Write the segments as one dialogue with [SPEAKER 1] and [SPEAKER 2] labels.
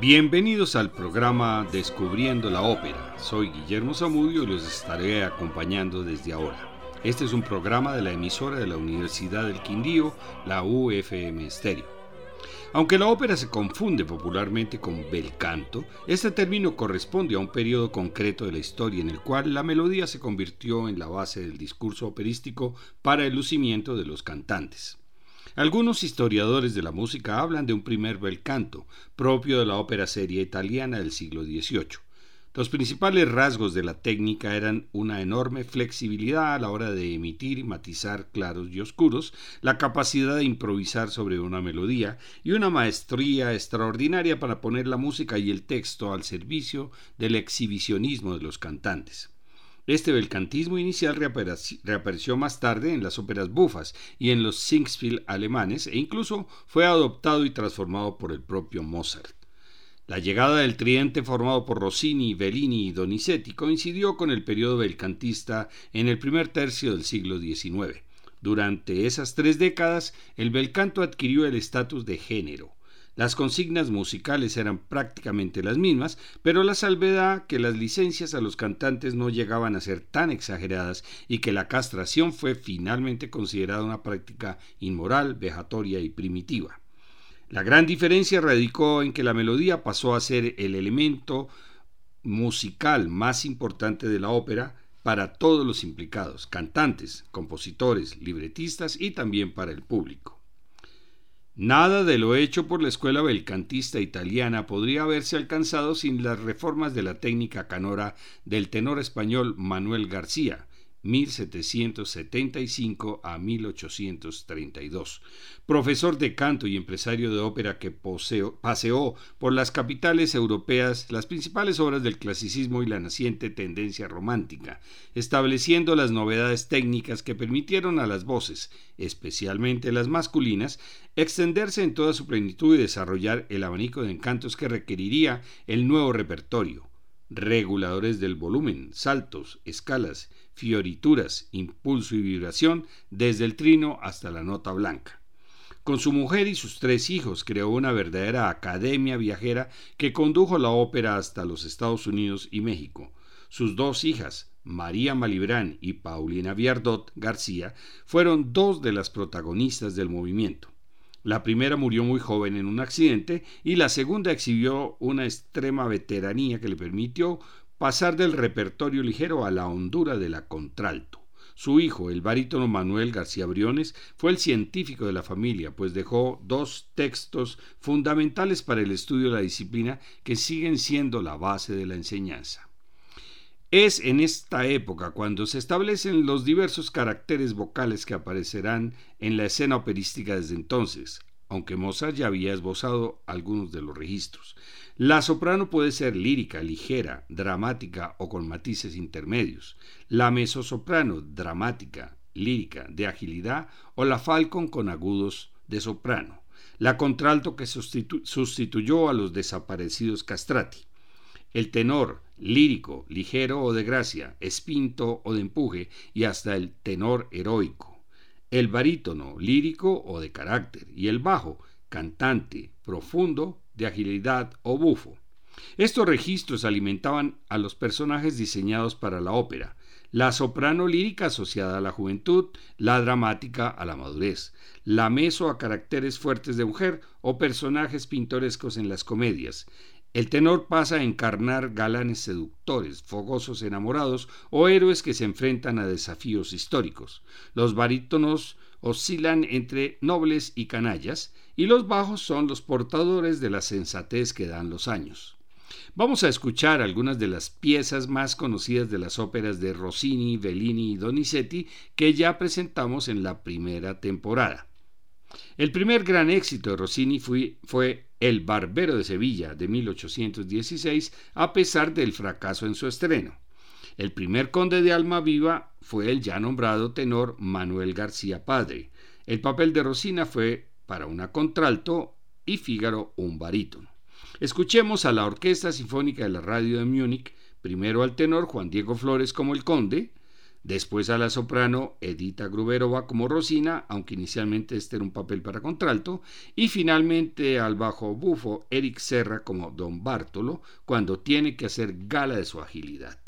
[SPEAKER 1] Bienvenidos al programa Descubriendo la Ópera. Soy Guillermo Zamudio y los estaré acompañando desde ahora. Este es un programa de la emisora de la Universidad del Quindío, la UFM Stereo. Aunque la ópera se confunde popularmente con bel canto, este término corresponde a un periodo concreto de la historia en el cual la melodía se convirtió en la base del discurso operístico para el lucimiento de los cantantes. Algunos historiadores de la música hablan de un primer bel canto, propio de la ópera seria italiana del siglo XVIII. Los principales rasgos de la técnica eran una enorme flexibilidad a la hora de emitir y matizar claros y oscuros, la capacidad de improvisar sobre una melodía y una maestría extraordinaria para poner la música y el texto al servicio del exhibicionismo de los cantantes. Este belcantismo inicial reapareció más tarde en las óperas bufas y en los Singspiel alemanes e incluso fue adoptado y transformado por el propio Mozart. La llegada del tridente formado por Rossini, Bellini y Donizetti coincidió con el periodo belcantista en el primer tercio del siglo XIX. Durante esas tres décadas, el belcanto adquirió el estatus de género. Las consignas musicales eran prácticamente las mismas, pero la salvedad que las licencias a los cantantes no llegaban a ser tan exageradas y que la castración fue finalmente considerada una práctica inmoral, vejatoria y primitiva. La gran diferencia radicó en que la melodía pasó a ser el elemento musical más importante de la ópera para todos los implicados, cantantes, compositores, libretistas y también para el público. Nada de lo hecho por la escuela belcantista italiana podría haberse alcanzado sin las reformas de la técnica canora del tenor español Manuel García, 1775 a 1832. Profesor de canto y empresario de ópera que paseó por las capitales europeas las principales obras del clasicismo y la naciente tendencia romántica, estableciendo las novedades técnicas que permitieron a las voces, especialmente las masculinas, extenderse en toda su plenitud y desarrollar el abanico de encantos que requeriría el nuevo repertorio reguladores del volumen, saltos, escalas, fiorituras, impulso y vibración desde el trino hasta la nota blanca. Con su mujer y sus tres hijos creó una verdadera academia viajera que condujo la ópera hasta los Estados Unidos y México. Sus dos hijas, María Malibrán y Paulina Viardot García, fueron dos de las protagonistas del movimiento. La primera murió muy joven en un accidente y la segunda exhibió una extrema veteranía que le permitió pasar del repertorio ligero a la hondura de la contralto. Su hijo, el barítono Manuel García Briones, fue el científico de la familia, pues dejó dos textos fundamentales para el estudio de la disciplina que siguen siendo la base de la enseñanza. Es en esta época cuando se establecen los diversos caracteres vocales que aparecerán en la escena operística desde entonces, aunque Mozart ya había esbozado algunos de los registros. La soprano puede ser lírica, ligera, dramática o con matices intermedios. La mezzosoprano, dramática, lírica, de agilidad o la falcon con agudos de soprano. La contralto que sustituyó a los desaparecidos castrati el tenor lírico, ligero o de gracia, espinto o de empuje, y hasta el tenor heroico, el barítono lírico o de carácter, y el bajo, cantante, profundo, de agilidad o bufo. Estos registros alimentaban a los personajes diseñados para la ópera, la soprano lírica asociada a la juventud, la dramática a la madurez, la meso a caracteres fuertes de mujer o personajes pintorescos en las comedias, el tenor pasa a encarnar galanes seductores, fogosos enamorados o héroes que se enfrentan a desafíos históricos. Los barítonos oscilan entre nobles y canallas, y los bajos son los portadores de la sensatez que dan los años. Vamos a escuchar algunas de las piezas más conocidas de las óperas de Rossini, Bellini y Donizetti que ya presentamos en la primera temporada. El primer gran éxito de Rossini fue, fue el Barbero de Sevilla de 1816, a pesar del fracaso en su estreno. El primer conde de Alma Viva fue el ya nombrado tenor Manuel García Padre. El papel de Rosina fue para una contralto y Fígaro un barítono. Escuchemos a la Orquesta Sinfónica de la Radio de Múnich, primero al tenor Juan Diego Flores como el conde,
[SPEAKER 2] Después a la soprano Edita Gruberova como Rosina, aunque inicialmente este era un papel para contralto, y finalmente al bajo bufo Eric Serra como Don Bartolo, cuando tiene que hacer gala de su agilidad.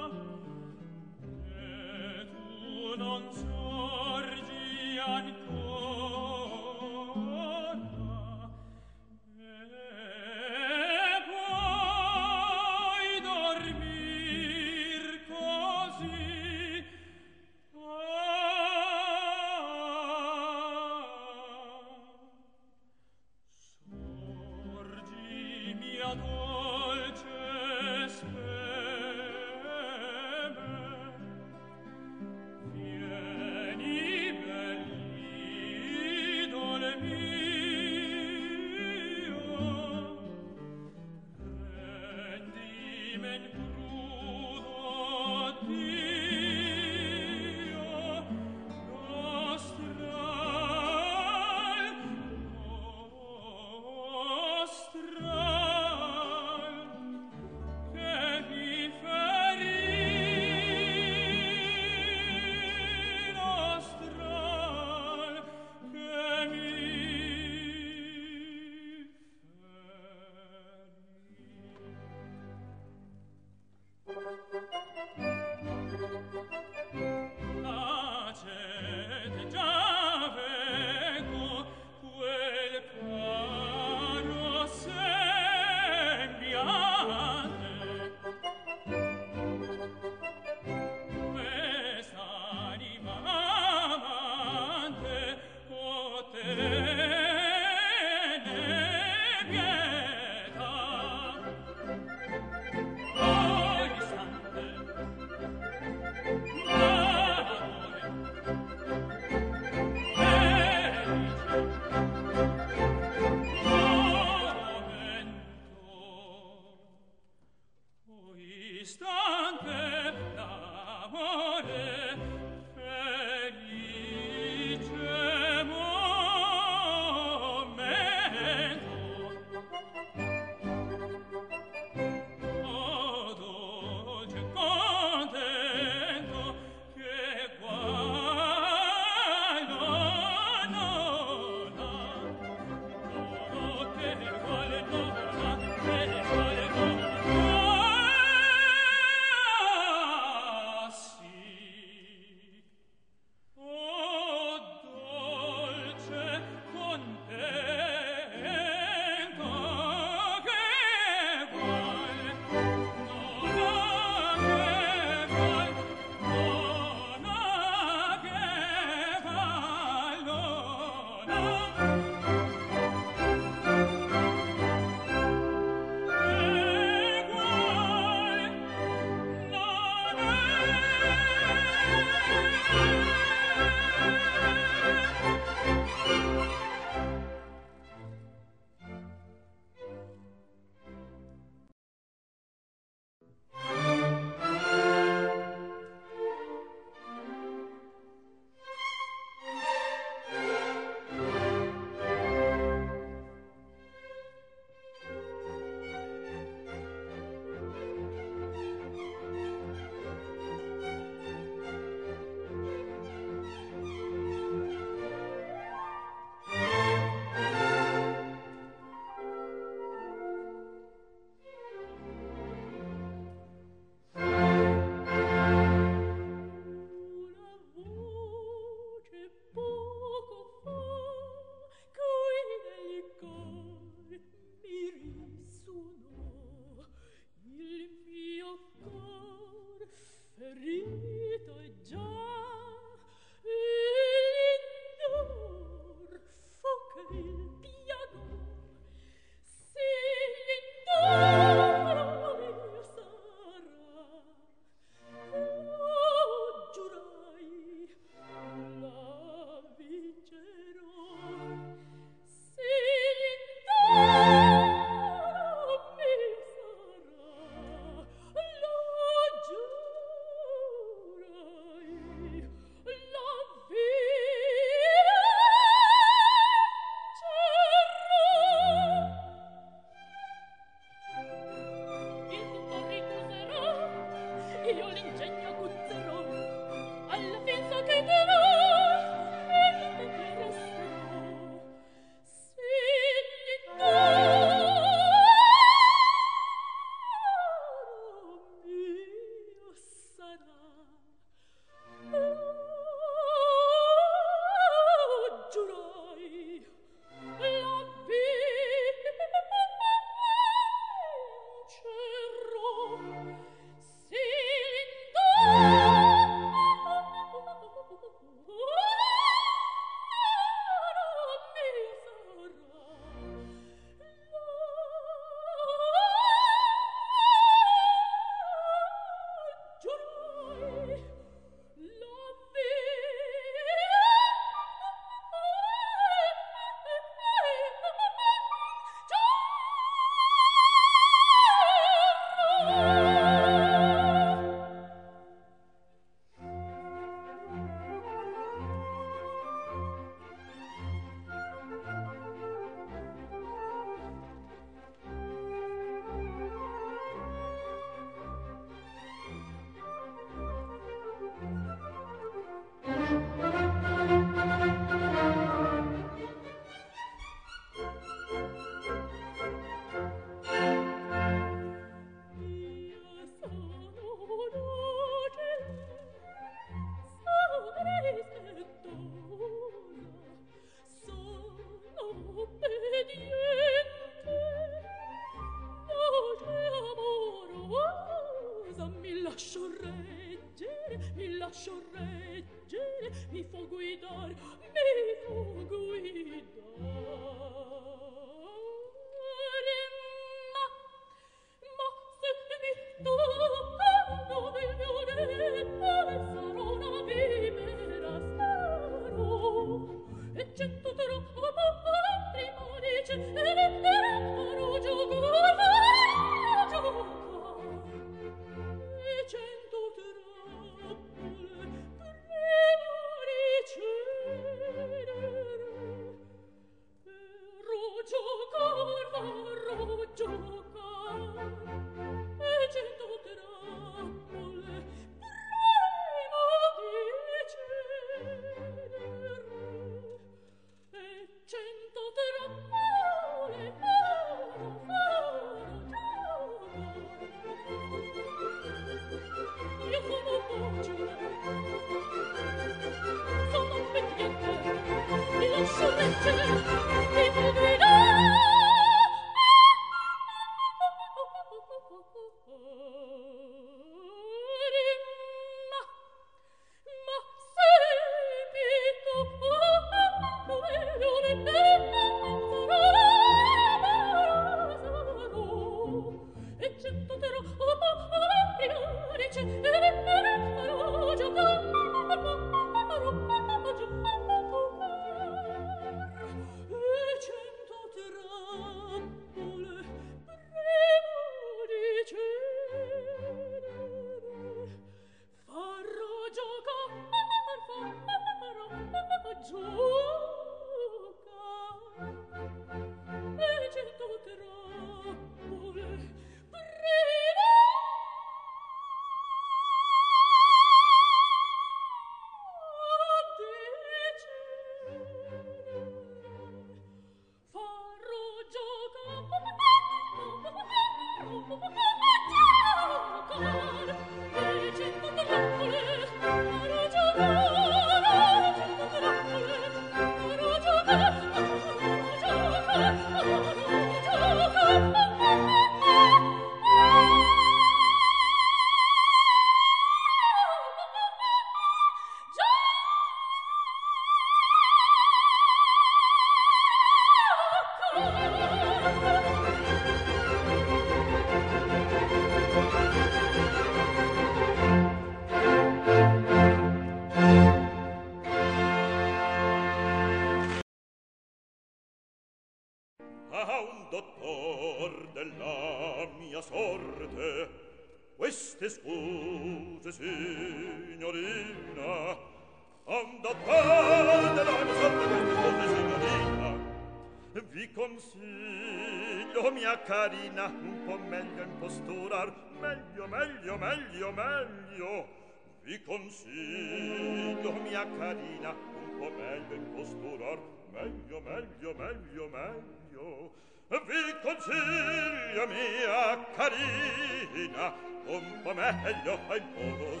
[SPEAKER 3] po meglio in poco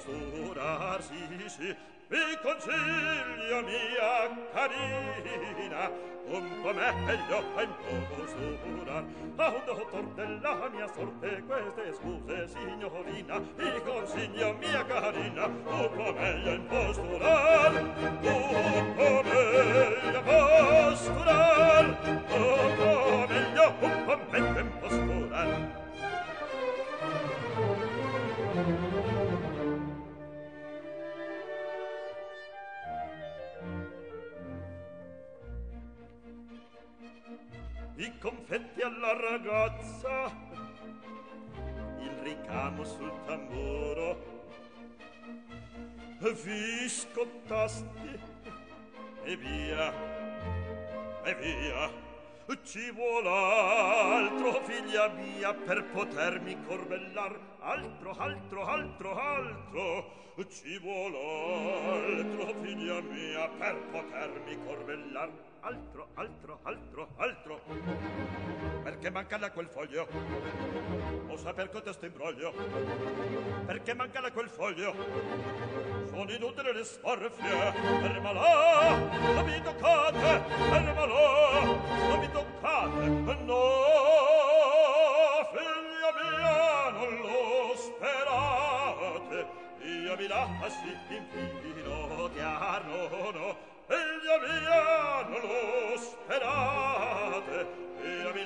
[SPEAKER 3] sì e consiglio mia carina. Un po' meglio a poco a un dottor della mia sorte queste scuse signorina e consiglio mia carina. Un po' meglio a posturar un po' meglio posturar un po' meglio un po' meglio a posturar confetti alla ragazza. Il ricamo sul tamburo. Vi scottasti e via. E via. Ci vuol altro figlia mia per potermi corbellar altro, altro, altro, altro, ci vuol altro, figlia mia, per potermi corbellar, altro, altro, altro, altro perché manca la quel foglio? O saper cotesto imbroglio perché manca la quel foglio? Sono inutili le sforfie. Per malò non mi toccate per malò non mi toccate. No figlia mia non lo sperate. Io mi lasci infino chiaro no figlia mia non lo sperate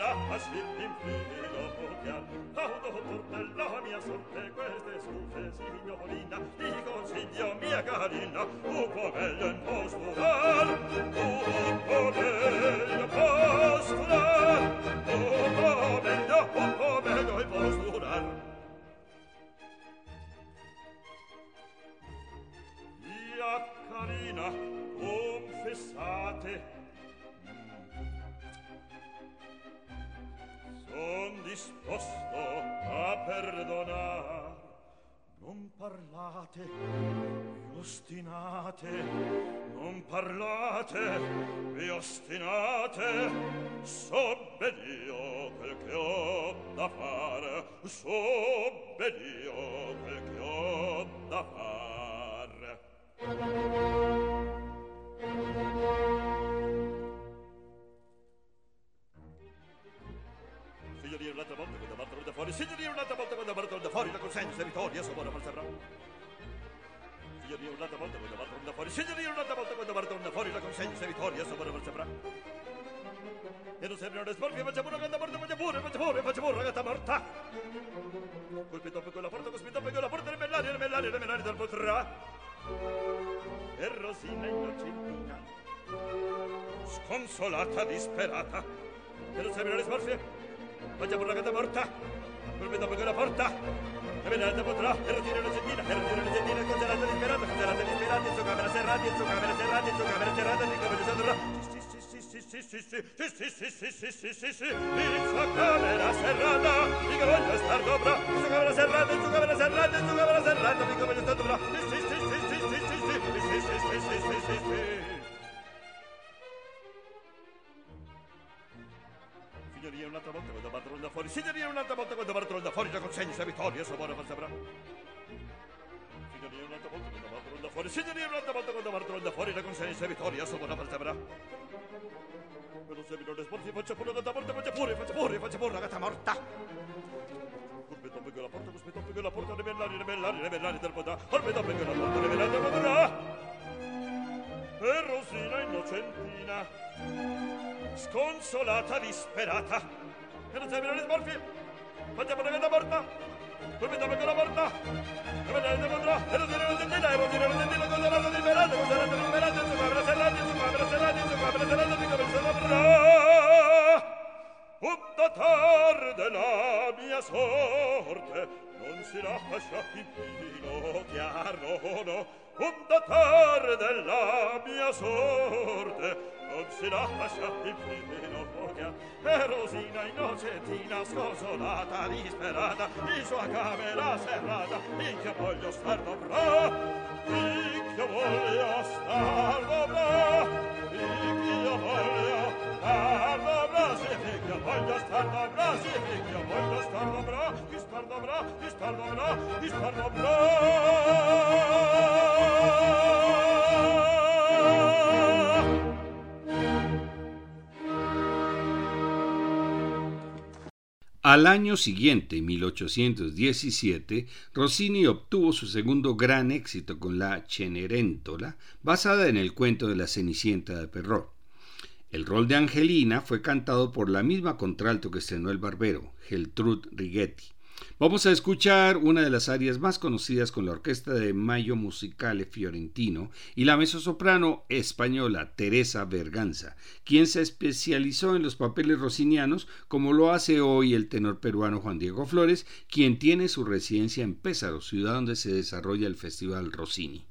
[SPEAKER 3] bella aslit infinito pian auto per la mia sorte queste scufe signorina ti consiglio mia carina un po' meglio imposturar un po' meglio scappata disperata. Signorina, un'altra volta quando Bartolda fuori da consenso, vittoria, sapore, falsabrà. Signorina, un'altra volta quando Bartolda fuori, signorina, un'altra volta quando Bartolda fuori da consenso, vittoria, sapore, falsabrà. Per un semino sporti faccia pure, gatta morta, faccia pure, faccia pure, faccia pure, gatta morta. Orbe dopo che la porta, cospe dopo che la porta, ribellare, ribellare, ribellare del podà. Orbe dopo che la porta, ribellare del podà. E Rosina innocentina, sconsolata, disperata, Era se mirare smorfi. Faccia per la porta. Tu mi dammi la porta. E me ne andrò. Era se non sentite, era se non sentite cosa la liberata, cosa la liberata, se va per la se va per la se va per la dico per la bra. Tutta tarde la mia sorte non si lascia in filo chiaro, no um datare della mia sorte. Non si lascia il primo foga e Rosina innocentina sconsolata disperata in sua camera serrata. In che voglio star dobrà in che voglio star dobrà in che voglio
[SPEAKER 4] Al año siguiente, 1817, Rossini obtuvo su segundo gran éxito con la Cenerentola, basada en el cuento de la Cenicienta de Perrault. El rol de Angelina fue cantado por la misma contralto que estrenó el barbero, Geltrude Righetti. Vamos a escuchar una de las áreas más conocidas con la orquesta de Mayo Musicale Fiorentino y la mezzosoprano española Teresa Berganza, quien se especializó en los papeles rossinianos como lo hace hoy el tenor peruano Juan Diego Flores, quien tiene su residencia en Pésaro, ciudad donde se desarrolla el Festival Rossini.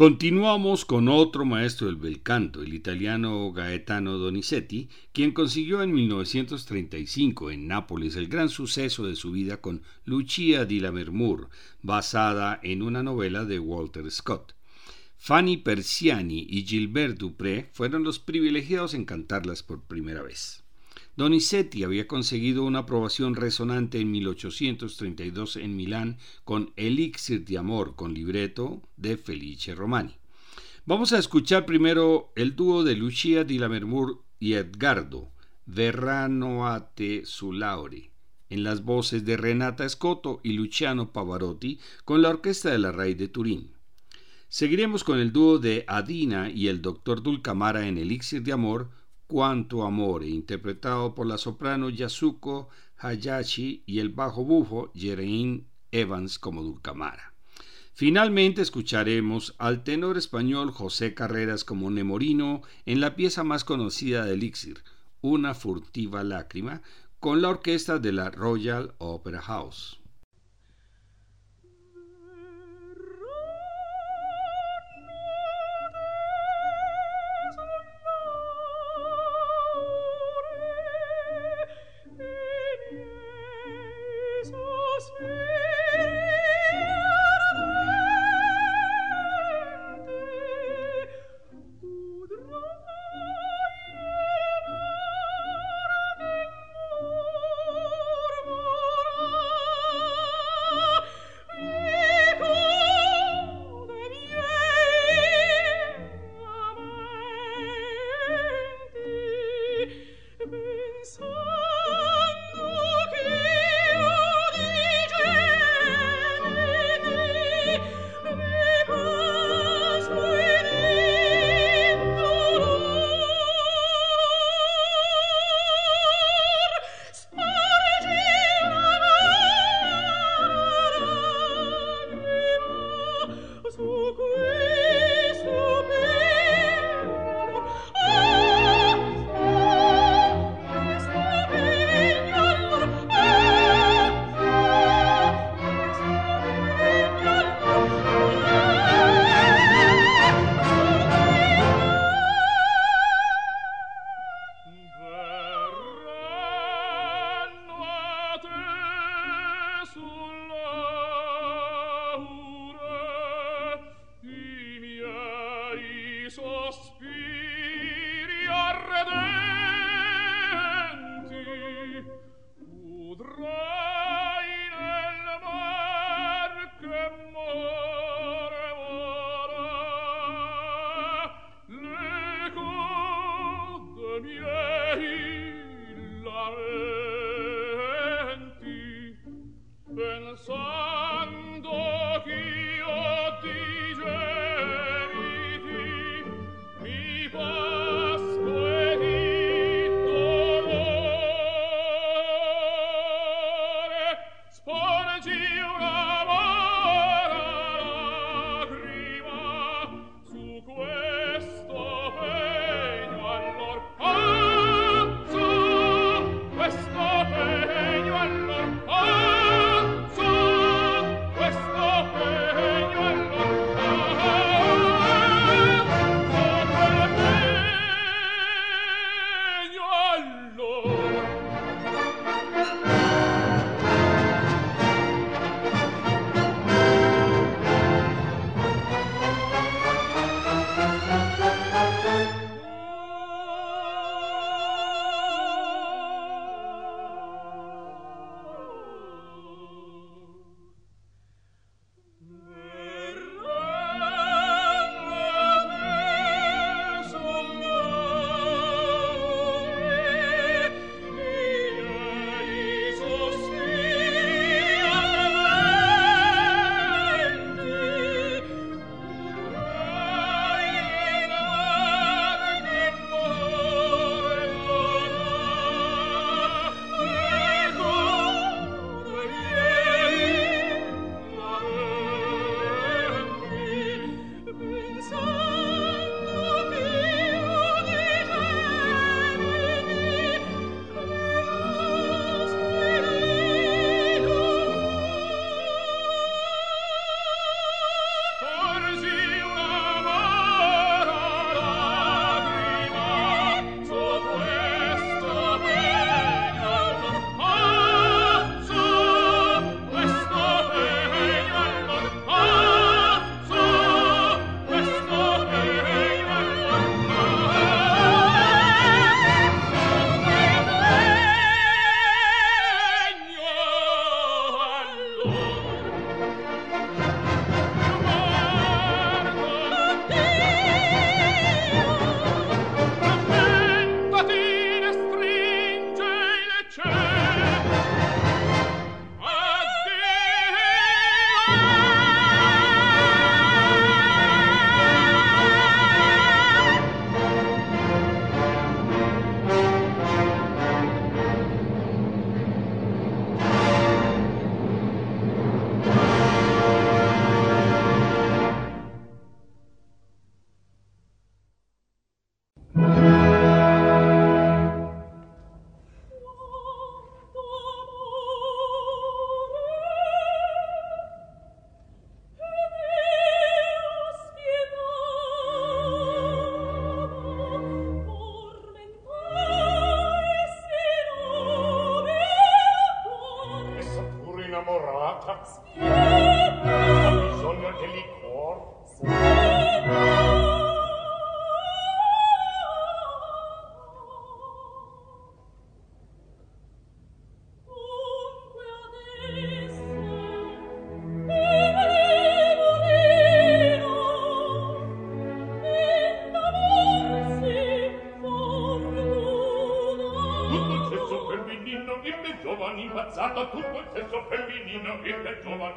[SPEAKER 1] Continuamos con otro maestro del bel canto, el italiano Gaetano Donizetti, quien consiguió en 1935 en Nápoles el gran suceso de su vida con Lucia di Lammermoor, basada en una novela de Walter Scott. Fanny Persiani y Gilbert Dupré fueron los privilegiados en cantarlas por primera vez. Donizetti había conseguido una aprobación resonante en 1832 en Milán con Elixir de Amor con libreto de Felice Romani. Vamos a escuchar primero el dúo de Lucia di Lammermoor y Edgardo, Verrano a te su laure, en las voces de Renata Scotto y Luciano Pavarotti con la orquesta de la RAI de Turín. Seguiremos con el dúo de Adina y el doctor Dulcamara en Elixir de Amor Cuánto Amore, interpretado por la soprano Yasuko Hayashi y el bajo bufo Jerein Evans como Dulcamara. Finalmente escucharemos al tenor español José Carreras como Nemorino en la pieza más conocida de Elixir, Una furtiva lágrima, con la orquesta de la Royal Opera House.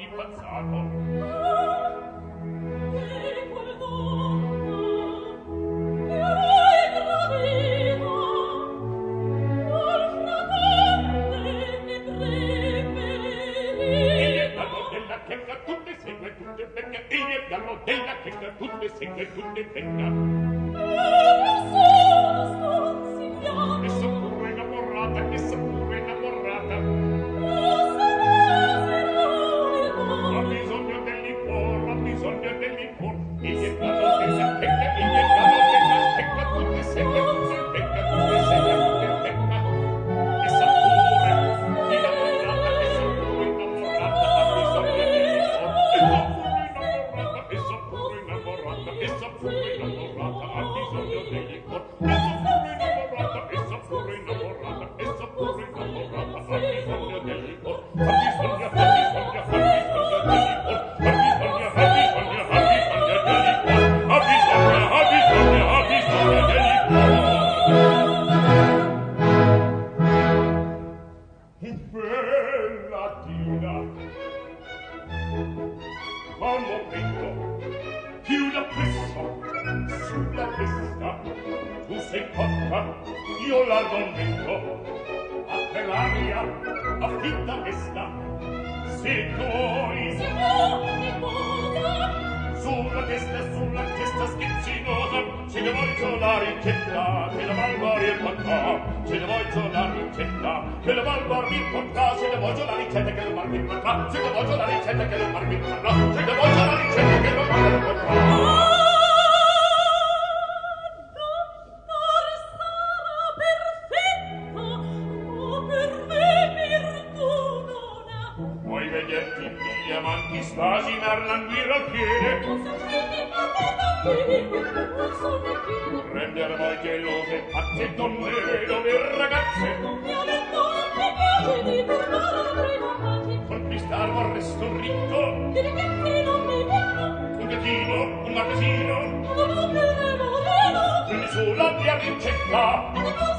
[SPEAKER 2] keep us on hold. ce ne
[SPEAKER 3] voglio la ricetta? Che le val bar mi porta ce ne voglio la ricetta che le val mi porta ce ne voglio la ricetta che le val mi porta ce le voglio la ricetta che le val mi porta Stasi narlan vira piede. Rendere voi che? fatti donne dove ragazze mia lettura che piace di tornare al conquistar vorrei sto ricco di ragazzi non mi vedono un gattino un magazzino un amore moreno prendi sulla via rincetta
[SPEAKER 2] e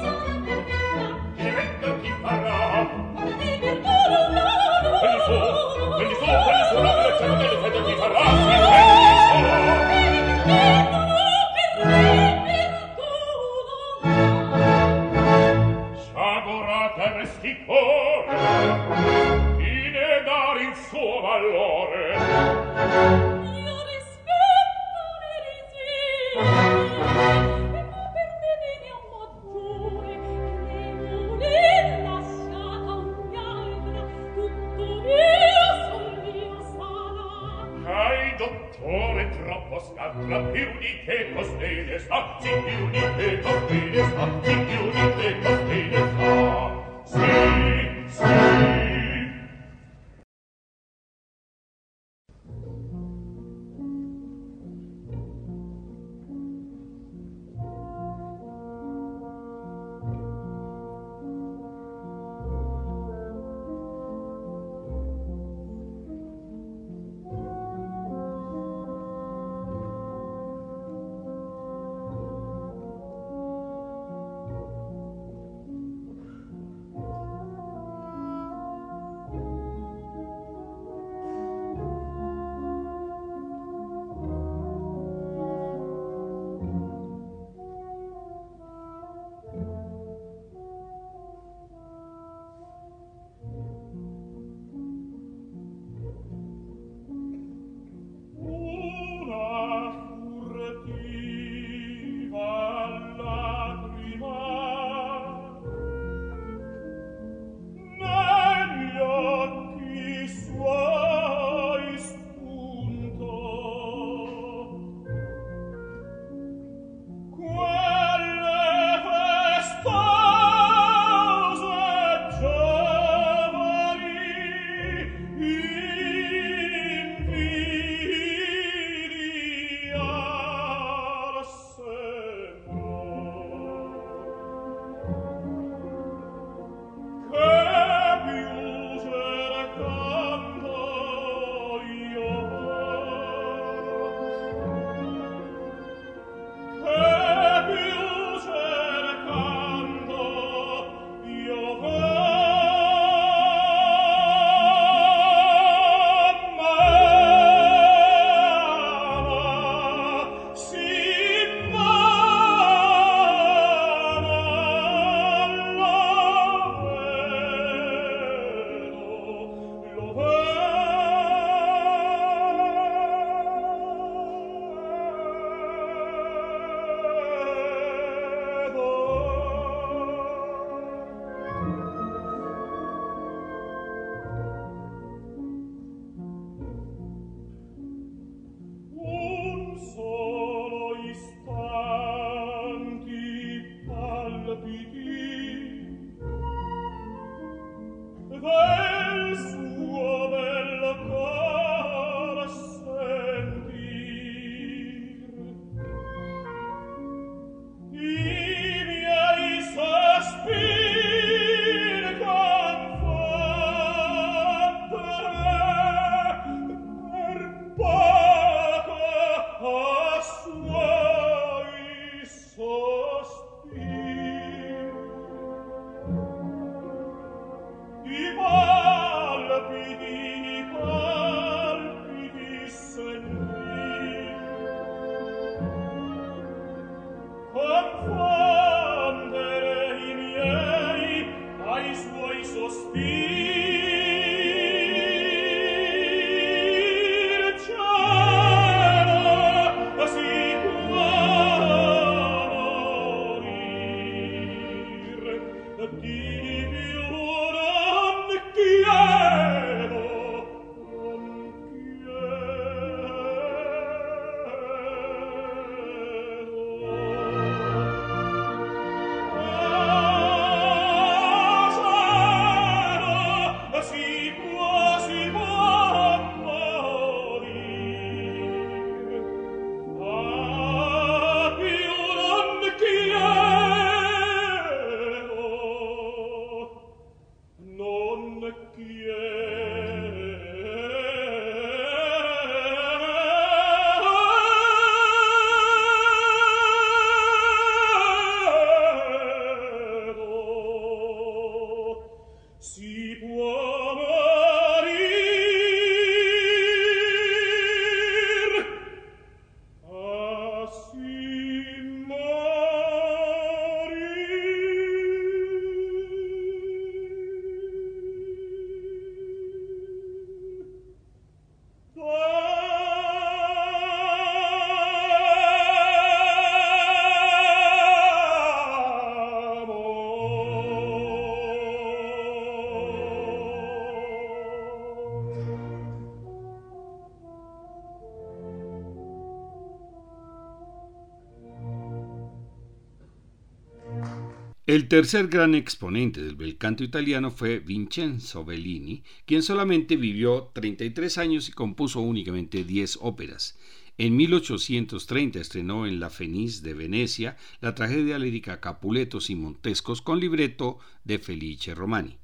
[SPEAKER 2] tercer gran exponente del bel canto italiano fue Vincenzo Bellini, quien solamente vivió 33 años y compuso únicamente 10 óperas. En 1830 estrenó en La Fenice de Venecia la tragedia lírica Capuletos y Montescos con libreto de Felice Romani.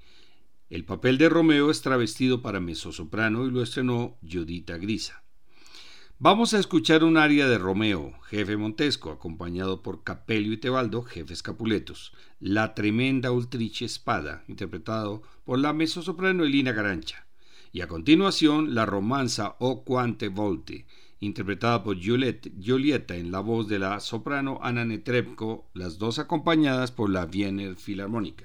[SPEAKER 2] El papel de Romeo es travestido para mezzosoprano y lo estrenó Giudita Grisa. Vamos a escuchar un aria de Romeo, jefe Montesco, acompañado por Capello y Tebaldo, jefes Capuletos, La tremenda Ultriche Espada, interpretado por la mezzosoprano Elina Garancha, y a continuación la romanza O Quante Volte, interpretada por Giulietta en la voz de la soprano Anna Netrebko, las dos acompañadas por la Wiener Filarmónica.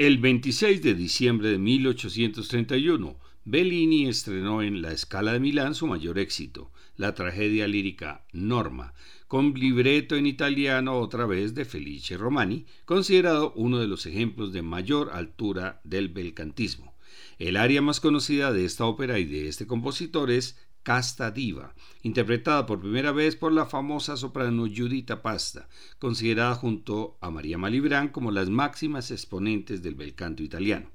[SPEAKER 1] El 26 de diciembre de 1831, Bellini estrenó en La Scala de Milán su mayor éxito, la tragedia lírica Norma, con libreto en italiano otra vez de Felice Romani, considerado uno de los ejemplos de mayor altura del belcantismo. El área más conocida de esta ópera y de este compositor es Casta Diva, interpretada por primera vez por la famosa soprano Giuditta Pasta, considerada junto a María Malibran como las máximas exponentes del bel canto italiano.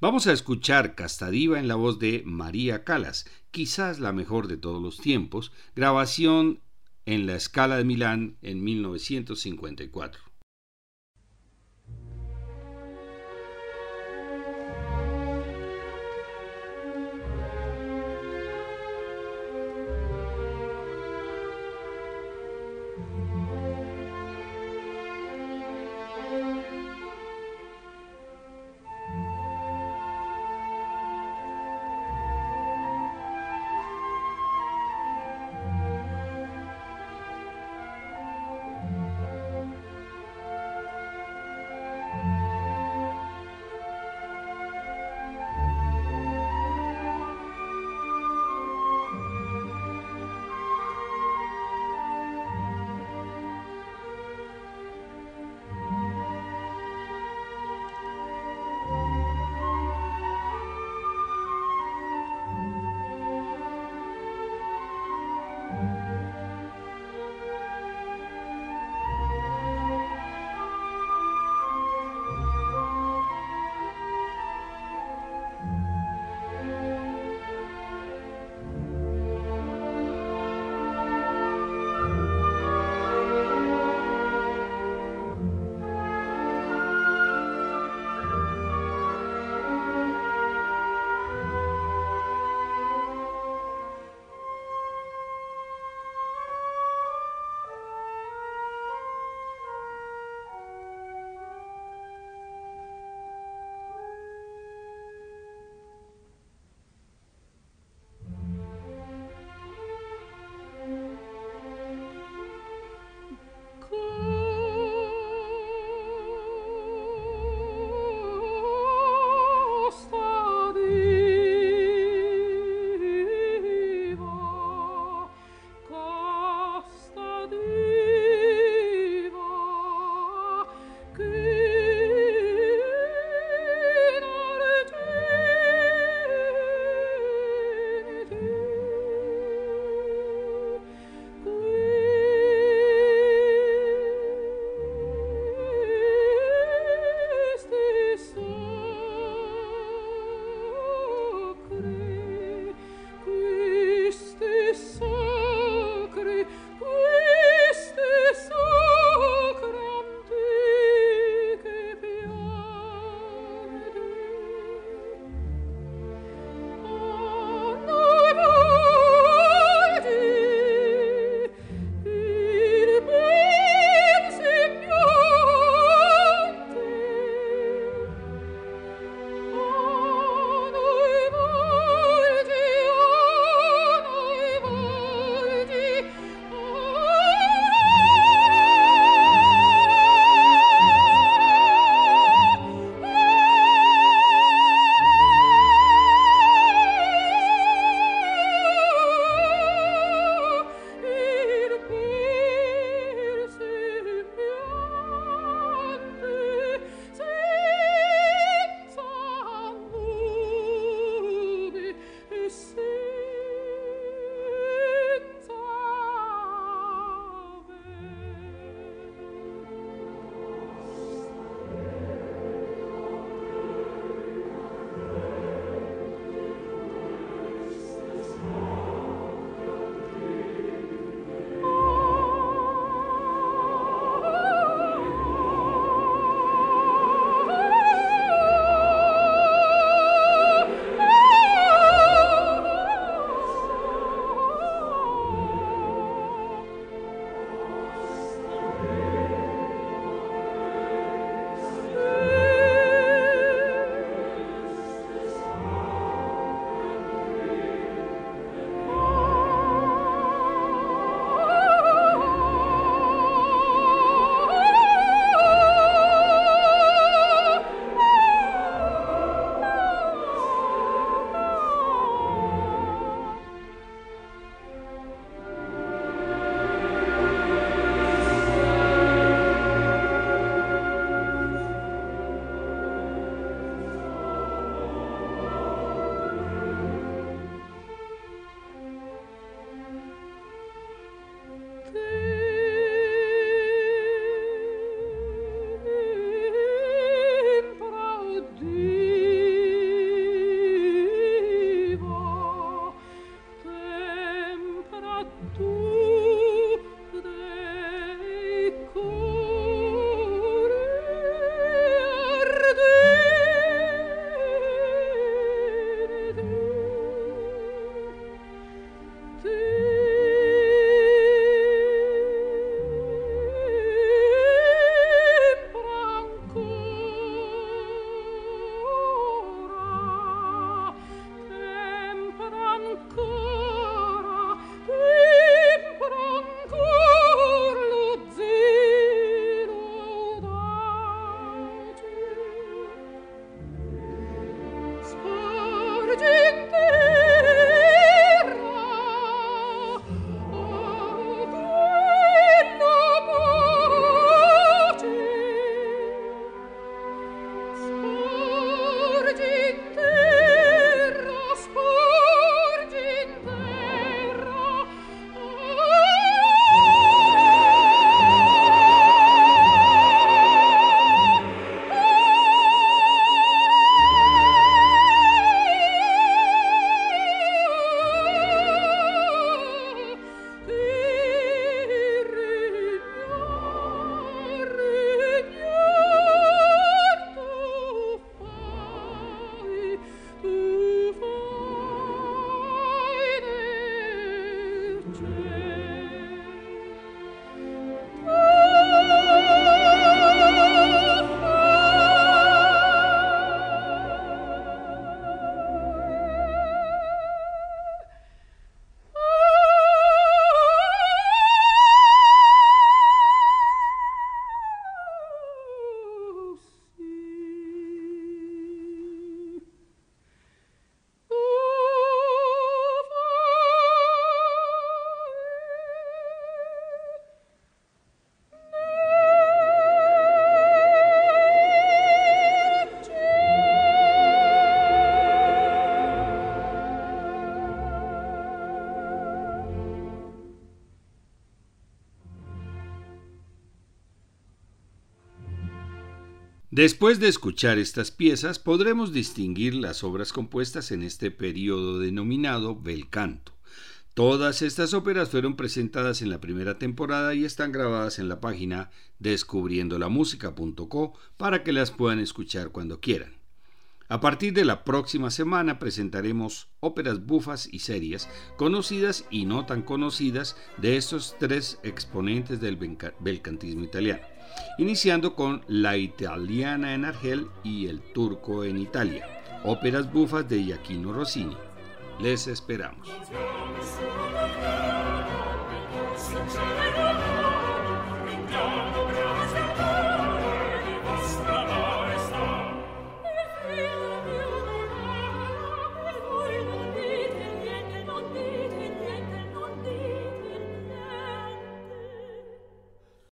[SPEAKER 1] Vamos a escuchar Casta Diva en la voz de María Calas, quizás la mejor de todos los tiempos, grabación en la Scala de Milán en 1954. Después de escuchar estas piezas, podremos distinguir las obras compuestas en este periodo denominado bel canto. Todas estas óperas fueron presentadas en la primera temporada y están grabadas en la página descubriendolamusica.co para que las puedan escuchar cuando quieran. A partir de la próxima semana presentaremos óperas bufas y serias, conocidas y no tan conocidas, de estos tres exponentes del belcantismo italiano iniciando con La italiana en Argel y El turco en Italia, óperas bufas de Giaquino Rossini. Les esperamos.